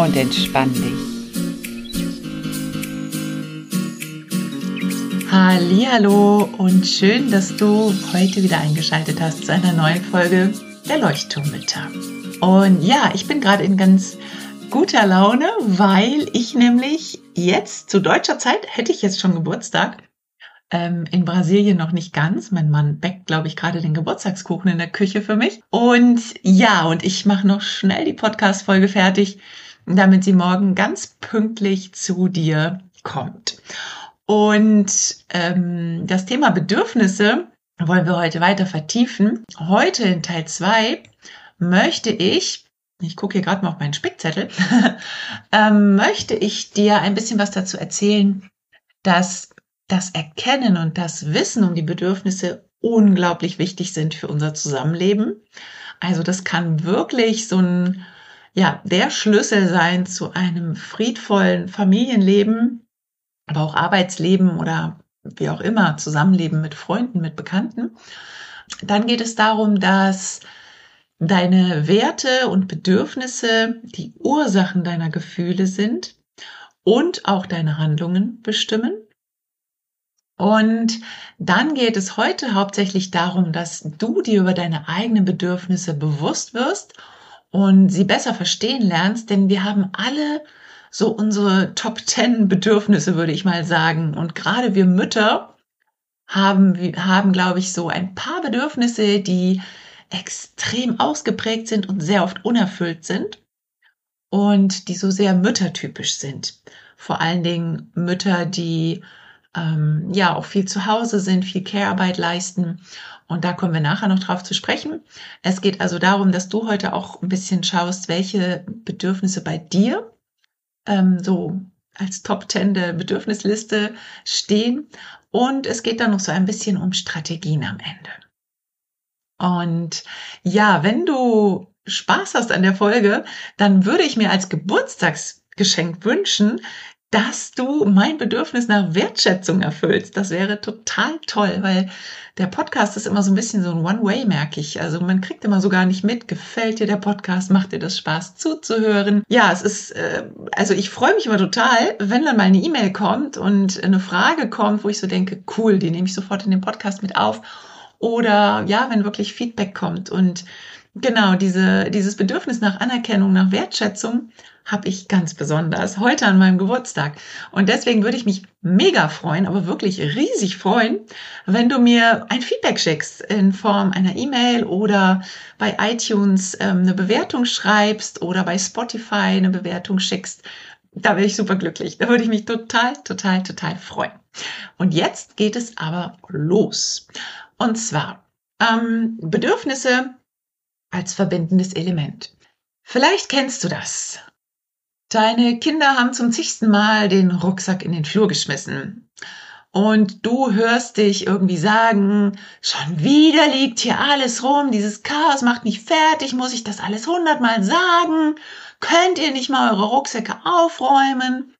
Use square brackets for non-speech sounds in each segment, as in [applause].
Und entspann dich. Hallo und schön, dass du heute wieder eingeschaltet hast zu einer neuen Folge der Leuchtturmmittag. Und ja, ich bin gerade in ganz guter Laune, weil ich nämlich jetzt zu deutscher Zeit hätte ich jetzt schon Geburtstag. Ähm, in Brasilien noch nicht ganz. Mein Mann backt, glaube ich, gerade den Geburtstagskuchen in der Küche für mich. Und ja, und ich mache noch schnell die Podcast-Folge fertig damit sie morgen ganz pünktlich zu dir kommt. Und ähm, das Thema Bedürfnisse wollen wir heute weiter vertiefen. Heute in Teil 2 möchte ich, ich gucke hier gerade mal auf meinen Spickzettel, [laughs] ähm, möchte ich dir ein bisschen was dazu erzählen, dass das Erkennen und das Wissen um die Bedürfnisse unglaublich wichtig sind für unser Zusammenleben. Also das kann wirklich so ein ja, der Schlüssel sein zu einem friedvollen Familienleben, aber auch Arbeitsleben oder wie auch immer, Zusammenleben mit Freunden, mit Bekannten. Dann geht es darum, dass deine Werte und Bedürfnisse die Ursachen deiner Gefühle sind und auch deine Handlungen bestimmen. Und dann geht es heute hauptsächlich darum, dass du dir über deine eigenen Bedürfnisse bewusst wirst und sie besser verstehen lernst, denn wir haben alle so unsere Top Ten Bedürfnisse, würde ich mal sagen. Und gerade wir Mütter haben, haben, glaube ich, so ein paar Bedürfnisse, die extrem ausgeprägt sind und sehr oft unerfüllt sind und die so sehr müttertypisch sind. Vor allen Dingen Mütter, die ähm, ja auch viel zu Hause sind, viel Care-Arbeit leisten und da kommen wir nachher noch drauf zu sprechen. Es geht also darum, dass du heute auch ein bisschen schaust, welche Bedürfnisse bei dir ähm, so als Top Ten der Bedürfnisliste stehen. Und es geht dann noch so ein bisschen um Strategien am Ende. Und ja, wenn du Spaß hast an der Folge, dann würde ich mir als Geburtstagsgeschenk wünschen, dass du mein Bedürfnis nach Wertschätzung erfüllst. Das wäre total toll, weil der Podcast ist immer so ein bisschen so ein One-Way, merke ich. Also man kriegt immer so gar nicht mit, gefällt dir der Podcast, macht dir das Spaß zuzuhören. Ja, es ist, äh, also ich freue mich immer total, wenn dann mal eine E-Mail kommt und eine Frage kommt, wo ich so denke, cool, die nehme ich sofort in den Podcast mit auf. Oder ja, wenn wirklich Feedback kommt und Genau, diese, dieses Bedürfnis nach Anerkennung, nach Wertschätzung habe ich ganz besonders heute an meinem Geburtstag. Und deswegen würde ich mich mega freuen, aber wirklich riesig freuen, wenn du mir ein Feedback schickst in Form einer E-Mail oder bei iTunes ähm, eine Bewertung schreibst oder bei Spotify eine Bewertung schickst. Da wäre ich super glücklich. Da würde ich mich total, total, total freuen. Und jetzt geht es aber los. Und zwar ähm, Bedürfnisse als verbindendes Element. Vielleicht kennst du das. Deine Kinder haben zum zigsten Mal den Rucksack in den Flur geschmissen. Und du hörst dich irgendwie sagen, schon wieder liegt hier alles rum, dieses Chaos macht mich fertig, muss ich das alles hundertmal sagen? Könnt ihr nicht mal eure Rucksäcke aufräumen?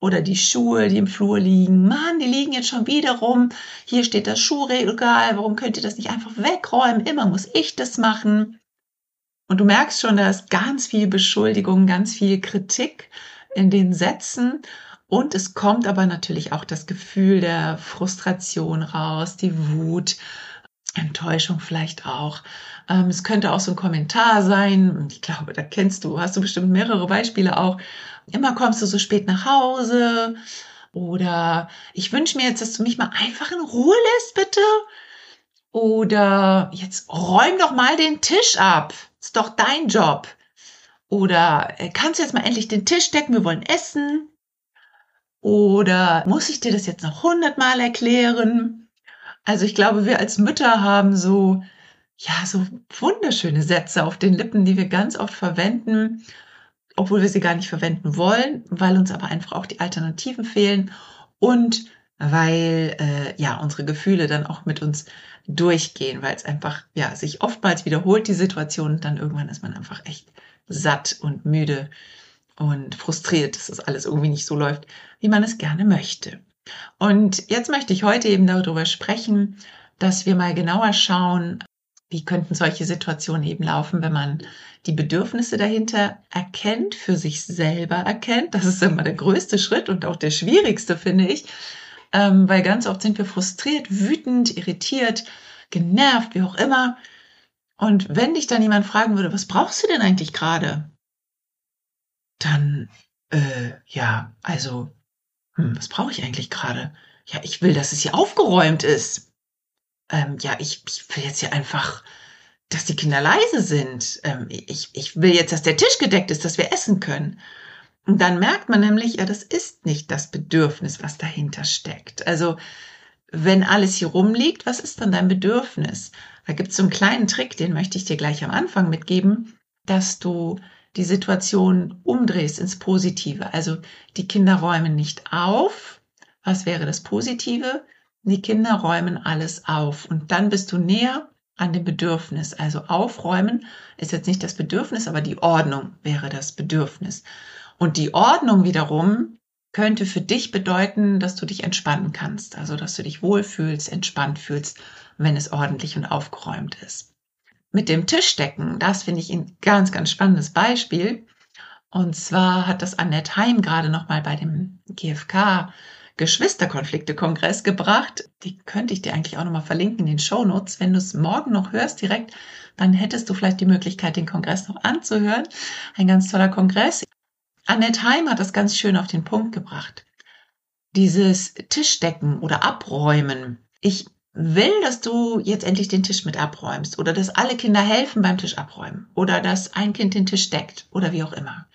Oder die Schuhe, die im Flur liegen. Mann, die liegen jetzt schon wieder rum. Hier steht das Schuhregal. Warum könnt ihr das nicht einfach wegräumen? Immer muss ich das machen. Und du merkst schon, da ist ganz viel Beschuldigung, ganz viel Kritik in den Sätzen. Und es kommt aber natürlich auch das Gefühl der Frustration raus, die Wut, Enttäuschung vielleicht auch. Ähm, es könnte auch so ein Kommentar sein. Ich glaube, da kennst du, hast du bestimmt mehrere Beispiele auch. Immer kommst du so spät nach Hause. Oder ich wünsche mir jetzt, dass du mich mal einfach in Ruhe lässt, bitte. Oder jetzt räum doch mal den Tisch ab. Ist doch dein Job. Oder äh, kannst du jetzt mal endlich den Tisch decken? Wir wollen essen. Oder muss ich dir das jetzt noch hundertmal erklären? Also ich glaube, wir als Mütter haben so ja, so wunderschöne Sätze auf den Lippen, die wir ganz oft verwenden, obwohl wir sie gar nicht verwenden wollen, weil uns aber einfach auch die Alternativen fehlen und weil äh, ja unsere Gefühle dann auch mit uns durchgehen, weil es einfach ja sich oftmals wiederholt die Situation und dann irgendwann ist man einfach echt satt und müde und frustriert, dass das alles irgendwie nicht so läuft, wie man es gerne möchte. Und jetzt möchte ich heute eben darüber sprechen, dass wir mal genauer schauen, wie könnten solche Situationen eben laufen, wenn man die Bedürfnisse dahinter erkennt, für sich selber erkennt. Das ist immer der größte Schritt und auch der schwierigste, finde ich, ähm, weil ganz oft sind wir frustriert, wütend, irritiert, genervt, wie auch immer. Und wenn dich dann jemand fragen würde, was brauchst du denn eigentlich gerade? Dann, äh, ja, also, hm, was brauche ich eigentlich gerade? Ja, ich will, dass es hier aufgeräumt ist ähm, ja, ich, ich will jetzt ja einfach, dass die Kinder leise sind. Ähm, ich, ich will jetzt, dass der Tisch gedeckt ist, dass wir essen können. Und dann merkt man nämlich, ja, das ist nicht das Bedürfnis, was dahinter steckt. Also, wenn alles hier rumliegt, was ist dann dein Bedürfnis? Da gibt es so einen kleinen Trick, den möchte ich dir gleich am Anfang mitgeben, dass du die Situation umdrehst ins Positive. Also die Kinder räumen nicht auf. Was wäre das Positive? Die Kinder räumen alles auf und dann bist du näher an dem Bedürfnis. Also aufräumen ist jetzt nicht das Bedürfnis, aber die Ordnung wäre das Bedürfnis. Und die Ordnung wiederum könnte für dich bedeuten, dass du dich entspannen kannst. Also, dass du dich wohlfühlst, entspannt fühlst, wenn es ordentlich und aufgeräumt ist. Mit dem Tischdecken, das finde ich ein ganz, ganz spannendes Beispiel. Und zwar hat das Annette Heim gerade nochmal bei dem GfK Geschwisterkonflikte-Kongress gebracht. Die könnte ich dir eigentlich auch nochmal verlinken in den Show Notes. Wenn du es morgen noch hörst direkt, dann hättest du vielleicht die Möglichkeit, den Kongress noch anzuhören. Ein ganz toller Kongress. Annette Heim hat das ganz schön auf den Punkt gebracht. Dieses Tischdecken oder Abräumen. Ich will, dass du jetzt endlich den Tisch mit abräumst oder dass alle Kinder helfen beim Tisch abräumen oder dass ein Kind den Tisch deckt oder wie auch immer.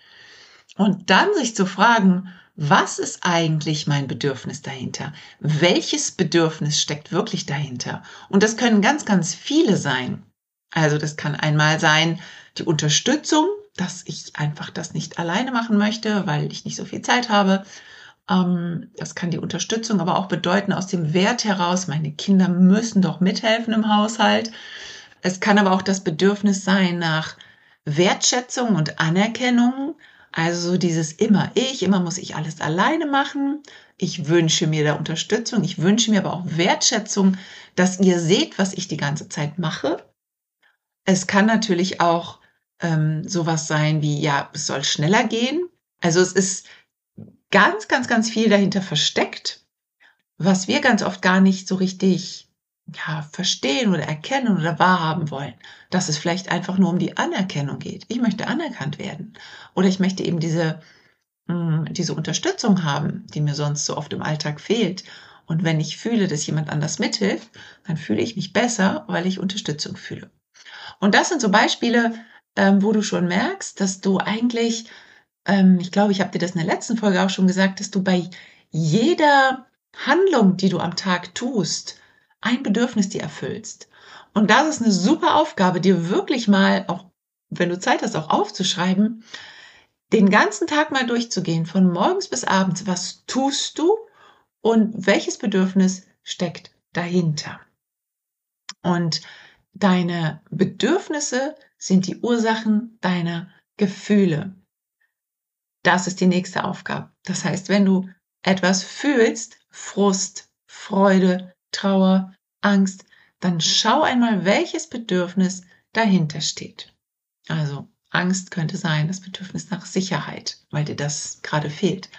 Und dann sich zu fragen, was ist eigentlich mein Bedürfnis dahinter? Welches Bedürfnis steckt wirklich dahinter? Und das können ganz, ganz viele sein. Also das kann einmal sein die Unterstützung, dass ich einfach das nicht alleine machen möchte, weil ich nicht so viel Zeit habe. Ähm, das kann die Unterstützung aber auch bedeuten aus dem Wert heraus, meine Kinder müssen doch mithelfen im Haushalt. Es kann aber auch das Bedürfnis sein nach Wertschätzung und Anerkennung, also so dieses immer ich, immer muss ich alles alleine machen. Ich wünsche mir da Unterstützung. Ich wünsche mir aber auch Wertschätzung, dass ihr seht, was ich die ganze Zeit mache. Es kann natürlich auch ähm, sowas sein wie, ja, es soll schneller gehen. Also es ist ganz, ganz, ganz viel dahinter versteckt, was wir ganz oft gar nicht so richtig ja, verstehen oder erkennen oder wahrhaben wollen, dass es vielleicht einfach nur um die Anerkennung geht. Ich möchte anerkannt werden oder ich möchte eben diese, mh, hm, diese Unterstützung haben, die mir sonst so oft im Alltag fehlt. Und wenn ich fühle, dass jemand anders mithilft, dann fühle ich mich besser, weil ich Unterstützung fühle. Und das sind so Beispiele, ähm, wo du schon merkst, dass du eigentlich, ähm, ich glaube, ich habe dir das in der letzten Folge auch schon gesagt, dass du bei jeder Handlung, die du am Tag tust, ein Bedürfnis dir erfüllst. Und das ist eine super Aufgabe, dir wirklich mal, auch wenn du Zeit hast, auch aufzuschreiben, den ganzen Tag mal durchzugehen, von morgens bis abends. Was tust du und welches Bedürfnis steckt dahinter? Und deine Bedürfnisse sind die Ursachen deiner Gefühle. Das ist die nächste Aufgabe. Das heißt, wenn du etwas fühlst, Frust, Freude, Trauer, Angst, dann schau einmal, welches Bedürfnis dahinter steht. Also Angst könnte sein, das Bedürfnis nach Sicherheit, weil dir das gerade fehlt.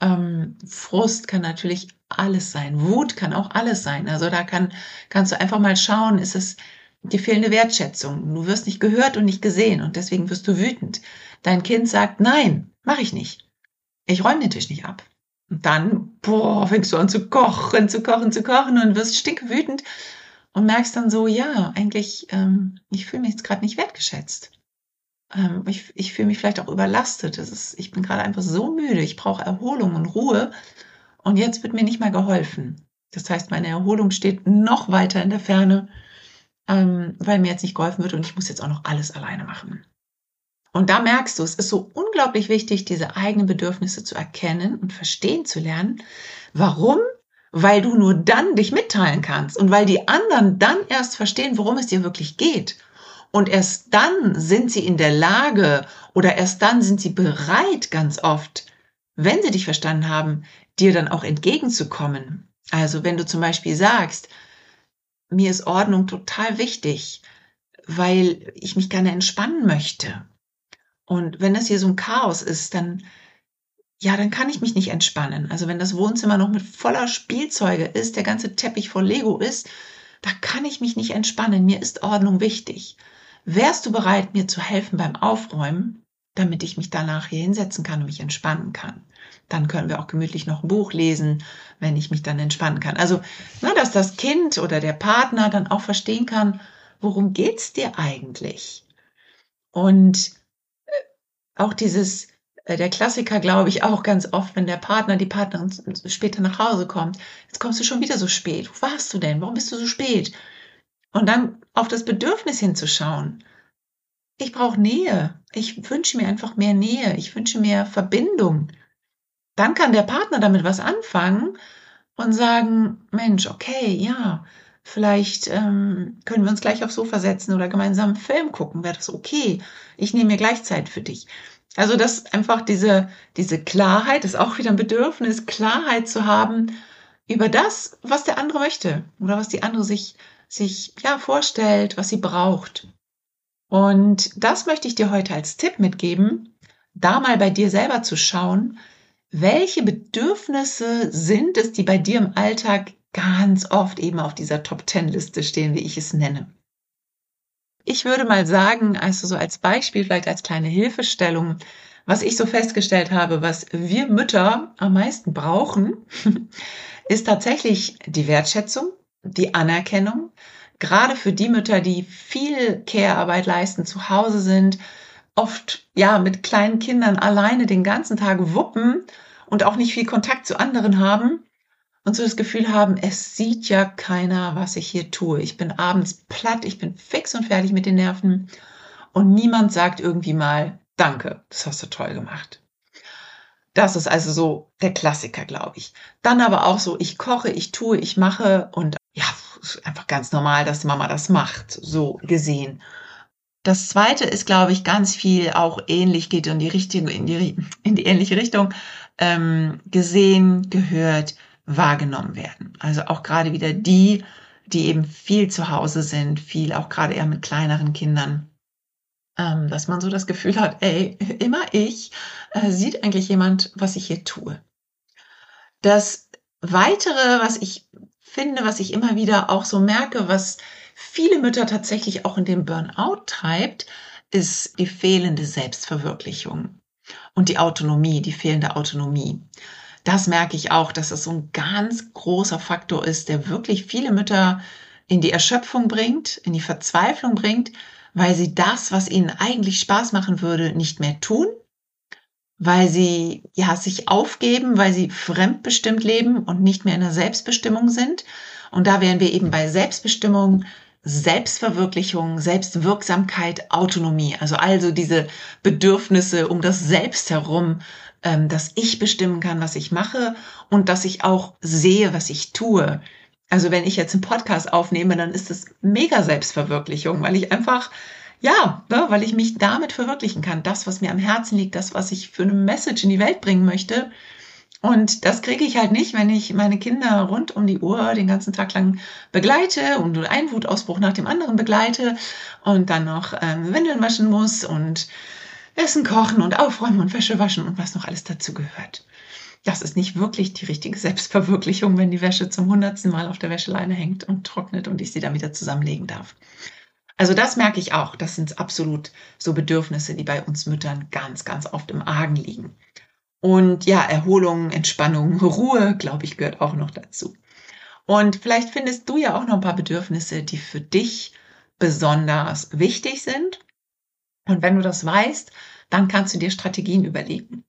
Ähm, Frust kann natürlich alles sein. Wut kann auch alles sein. Also da kann, kannst du einfach mal schauen, ist es die fehlende Wertschätzung. Du wirst nicht gehört und nicht gesehen und deswegen wirst du wütend. Dein Kind sagt, nein, mache ich nicht. Ich räume den Tisch nicht ab. Und dann, boah, fängst du an zu kochen, zu kochen, zu kochen und wirst stickwütend und merkst dann so, ja, eigentlich, ähm, ich fühle mich jetzt gerade nicht wertgeschätzt. Ähm, ich ich fühle mich vielleicht auch überlastet. Das ist, ich bin gerade einfach so müde. Ich brauche Erholung und Ruhe. Und jetzt wird mir nicht mal geholfen. Das heißt, meine Erholung steht noch weiter in der Ferne. Ähm, weil mir jetzt nicht geholfen wird und ich muss jetzt auch noch alles alleine machen. Und da merkst du, es ist so unglaublich wichtig, diese eigenen Bedürfnisse zu erkennen und verstehen zu lernen. Warum? Weil du nur dann dich mitteilen kannst und weil die anderen dann erst verstehen, worum es dir wirklich geht. Und erst dann sind sie in der Lage oder erst dann sind sie bereit, ganz oft, wenn sie dich verstanden haben, dir dann auch entgegenzukommen. Also wenn du zum Beispiel sagst, mir ist Ordnung total wichtig, weil ich mich gerne entspannen möchte und wenn das hier so ein Chaos ist, dann, ja, dann kann ich mich nicht entspannen. Also wenn das Wohnzimmer noch mit voller Spielzeuge ist, der ganze Teppich voll Lego ist, da kann ich mich nicht entspannen. Mir ist Ordnung wichtig. Wärst du bereit, mir zu helfen beim Aufräumen, damit ich mich danach hier hinsetzen kann und mich entspannen kann? Dann können wir auch gemütlich noch ein Buch lesen, wenn ich mich dann entspannen kann. Also, na, dass das Kind oder der Partner dann auch verstehen kann, worum geht's dir eigentlich? Und auch dieses, äh, der Klassiker, glaube ich, auch ganz oft, wenn der Partner, die Partnerin später nach Hause kommt. Jetzt kommst du schon wieder so spät. Wo warst du denn? Warum bist du so spät? Und dann auf das Bedürfnis hinzuschauen. Ich brauche Nähe. Ich wünsche mir einfach mehr Nähe. Ich wünsche mehr Verbindung. Dann kann der Partner damit was anfangen und sagen, Mensch, okay, ja, Vielleicht ähm, können wir uns gleich aufs Sofa setzen oder gemeinsam einen Film gucken. Wäre das okay? Ich nehme mir gleich Zeit für dich. Also das einfach diese, diese Klarheit, ist auch wieder ein Bedürfnis, Klarheit zu haben über das, was der andere möchte oder was die andere sich, sich ja, vorstellt, was sie braucht. Und das möchte ich dir heute als Tipp mitgeben, da mal bei dir selber zu schauen, welche Bedürfnisse sind es, die bei dir im Alltag ganz oft eben auf dieser Top-10-Liste stehen, wie ich es nenne. Ich würde mal sagen, also so als Beispiel, vielleicht als kleine Hilfestellung, was ich so festgestellt habe, was wir Mütter am meisten brauchen, [laughs] ist tatsächlich die Wertschätzung, die Anerkennung, gerade für die Mütter, die viel Care-Arbeit leisten, zu Hause sind, oft ja mit kleinen Kindern alleine den ganzen Tag wuppen und auch nicht viel Kontakt zu anderen haben und so das Gefühl haben, es sieht ja keiner, was ich hier tue. Ich bin abends platt, ich bin fix und fertig mit den Nerven und niemand sagt irgendwie mal, danke, das hast du toll gemacht. Das ist also so der Klassiker, glaube ich. Dann aber auch so, ich koche, ich tue, ich mache und ja, einfach ganz normal, dass die Mama das macht, so gesehen. Das zweite ist, glaube ich, ganz viel auch ähnlich, geht in die richtige, in die, in die ähnliche Richtung, ähm, gesehen, gehört, wahrgenommen werden. Also auch gerade wieder die, die eben viel zu Hause sind, viel auch gerade eher mit kleineren Kindern, ähm, dass man so das Gefühl hat, ey, [laughs] immer ich, äh, sieht eigentlich jemand, was ich hier tue. Das weitere, was ich finde, was ich immer wieder auch so merke, was viele Mütter tatsächlich auch in den Burnout treibt, ist die fehlende Selbstverwirklichung und die Autonomie, die fehlende Autonomie. Das merke ich auch, dass das so ein ganz großer Faktor ist, der wirklich viele Mütter in die Erschöpfung bringt, in die Verzweiflung bringt, weil sie das, was ihnen eigentlich Spaß machen würde, nicht mehr tun, weil sie ja sich aufgeben, weil sie fremdbestimmt leben und nicht mehr in der Selbstbestimmung sind. Und da wären wir eben bei Selbstbestimmung, Selbstverwirklichung, Selbstwirksamkeit, Autonomie. Also also diese Bedürfnisse um das Selbst herum ähm, dass ich bestimmen kann, was ich mache und dass ich auch sehe, was ich tue. Also wenn ich jetzt einen Podcast aufnehme, dann ist es mega Selbstverwirklichung, weil ich einfach, ja, ne, weil ich mich damit verwirklichen kann. Das, was mir am Herzen liegt, das, was ich für eine Message in die Welt bringen möchte. Und das kriege ich halt nicht, wenn ich meine Kinder rund um die Uhr den ganzen Tag lang begleite und einen Wutausbruch nach dem anderen begleite und dann noch ähm, Windeln waschen muss und Essen kochen und aufräumen und Wäsche waschen und was noch alles dazu gehört. Das ist nicht wirklich die richtige Selbstverwirklichung, wenn die Wäsche zum hundertsten Mal auf der Wäscheleine hängt und trocknet und ich sie dann wieder zusammenlegen darf. Also das merke ich auch. Das sind absolut so Bedürfnisse, die bei uns Müttern ganz, ganz oft im Argen liegen. Und ja, Erholung, Entspannung, [laughs] Ruhe, glaube ich, gehört auch noch dazu. Und vielleicht findest du ja auch noch ein paar Bedürfnisse, die für dich besonders wichtig sind und wenn du das weißt, dann kannst du dir Strategien überlegen.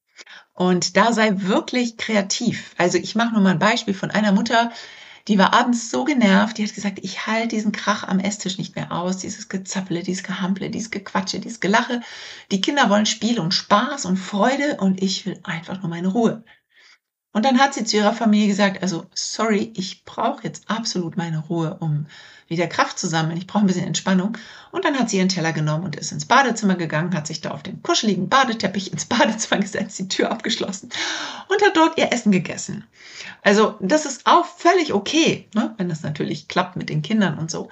Und da sei wirklich kreativ. Also ich mache nur mal ein Beispiel von einer Mutter, Die war abends so genervt, die hat gesagt, ich halte diesen Krach am Esstisch nicht mehr aus, dieses Gezappele, dieses Gehample, dieses Gequatsche, dieses Gelache. Die Kinder wollen Spiel und Spaß und Freude und ich will einfach nur meine Ruhe. Und dann hat sie zu ihrer Familie gesagt, also sorry, ich brauche jetzt absolut meine Ruhe, um wieder Kraft zu sammeln. Ich brauche ein bisschen Entspannung. Und dann hat sie ihren Teller genommen und ist ins Badezimmer gegangen, hat sich da auf den kuscheligen Badeteppich ins Badezimmer [laughs] gesetzt, die Tür abgeschlossen und hat dort ihr Essen gegessen. Also das ist auch völlig okay, ne? wenn das natürlich klappt mit den Kindern und so.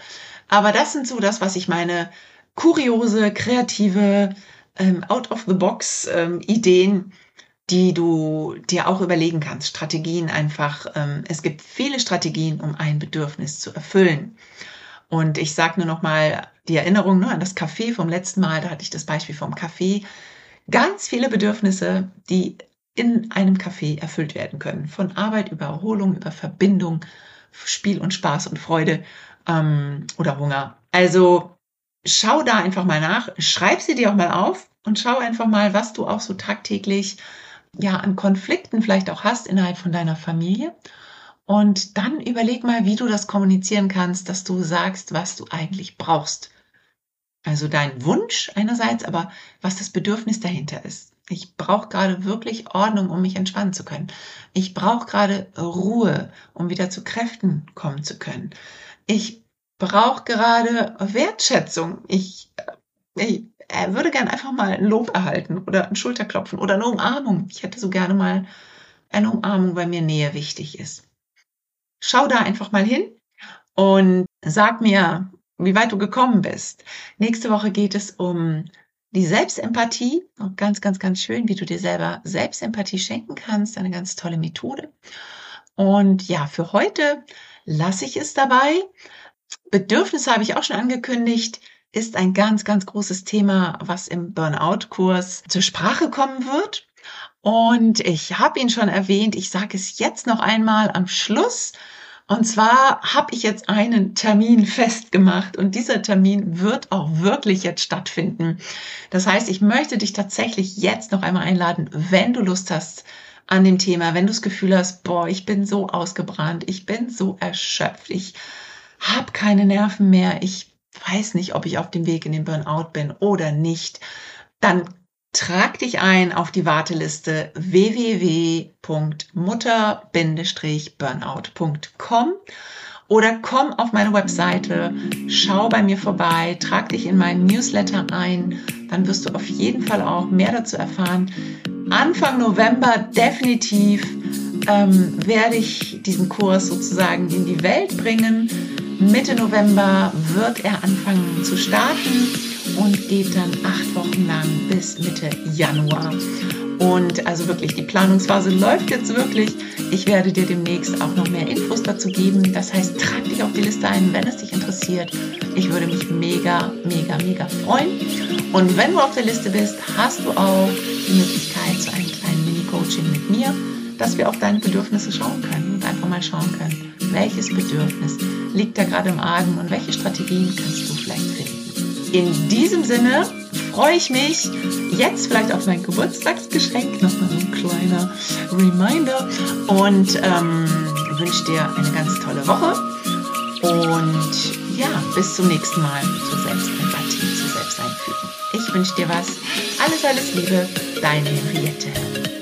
Aber das sind so das, was ich meine, kuriose, kreative, ähm, out-of-the-box ähm, die du dir auch überlegen kannst. Strategien einfach. Ähm, es gibt viele Strategien, um ein Bedürfnis zu erfüllen. Und ich sage nur noch mal die Erinnerung ne, an das Café vom letzten Mal. Da hatte ich das Beispiel vom Café. Ganz viele Bedürfnisse, die in einem Café erfüllt werden können. Von Arbeit über Erholung, über Verbindung, Spiel und Spaß und Freude ähm, oder Hunger. Also schau da einfach mal nach, schreib sie dir auch mal auf und schau einfach mal, was du auch so tagtäglich ja an Konflikten vielleicht auch hast innerhalb von deiner Familie. Und dann überleg mal, wie du das kommunizieren kannst, dass du sagst, was du eigentlich brauchst. Also dein Wunsch einerseits, aber was das Bedürfnis dahinter ist. Ich brauche gerade wirklich Ordnung, um mich entspannen zu können. Ich brauche gerade Ruhe, um wieder zu Kräften kommen zu können. Ich brauche gerade Wertschätzung. Ich, ich er würde gern einfach mal ein Lob erhalten oder ein Schulterklopfen oder eine Umarmung. Ich hätte so gerne mal eine Umarmung, weil mir Nähe wichtig ist. Schau da einfach mal hin und sag mir, wie weit du gekommen bist. Nächste Woche geht es um die Selbstempathie. Und ganz, ganz, ganz schön, wie du dir selber Selbstempathie schenken kannst. Eine ganz tolle Methode. Und ja, für heute lasse ich es dabei. Bedürfnisse habe ich auch schon angekündigt ist ein ganz, ganz großes Thema, was im Burnout-Kurs zur Sprache kommen wird. Und ich habe ihn schon erwähnt, ich sage es jetzt noch einmal am Schluss. Und zwar habe ich jetzt einen Termin [laughs] festgemacht und dieser Termin wird auch wirklich jetzt stattfinden. Das heißt, ich möchte dich tatsächlich jetzt noch einmal einladen, wenn du Lust hast an dem Thema, wenn du das Gefühl hast, boah, ich bin so ausgebrannt, ich bin so erschöpft, ich habe keine Nerven mehr, ich weiß nicht, ob ich auf dem Weg in den Burnout bin oder nicht, dann trag dich ein auf die Warteliste www.mutter-burnout.com oder komm auf meine Webseite, schau bei mir vorbei, trag dich in meinen Newsletter ein, dann wirst du auf jeden Fall auch mehr dazu erfahren. Anfang November definitiv ähm, werde ich diesen Kurs sozusagen in die Welt bringen. Mitte November wird er anfangen zu starten und geht dann acht Wochen lang bis Mitte Januar. Und also wirklich, die Planungsphase läuft jetzt wirklich. Ich werde dir demnächst auch noch mehr Infos dazu geben. Das heißt, trag dich auf die Liste ein, wenn es dich interessiert. Ich würde mich mega, mega, mega freuen. Und wenn du auf der Liste bist, hast du auch die Möglichkeit zu einem kleinen Mini-Coaching mit mir, dass wir auf deine Bedürfnisse schauen können und einfach mal schauen können, welches Bedürfnis liegt da gerade im Argen und welche Strategien kannst du vielleicht finden. In diesem Sinne freue ich mich jetzt vielleicht auf mein Geburtstagsgeschenk, nochmal so ein kleiner Reminder und ähm, wünsche dir eine ganz tolle Woche und ja, bis zum nächsten Mal zur Selbstempathie, zur Selbsteinführung. Ich wünsche dir was. Alles, alles Liebe, deine Henriette.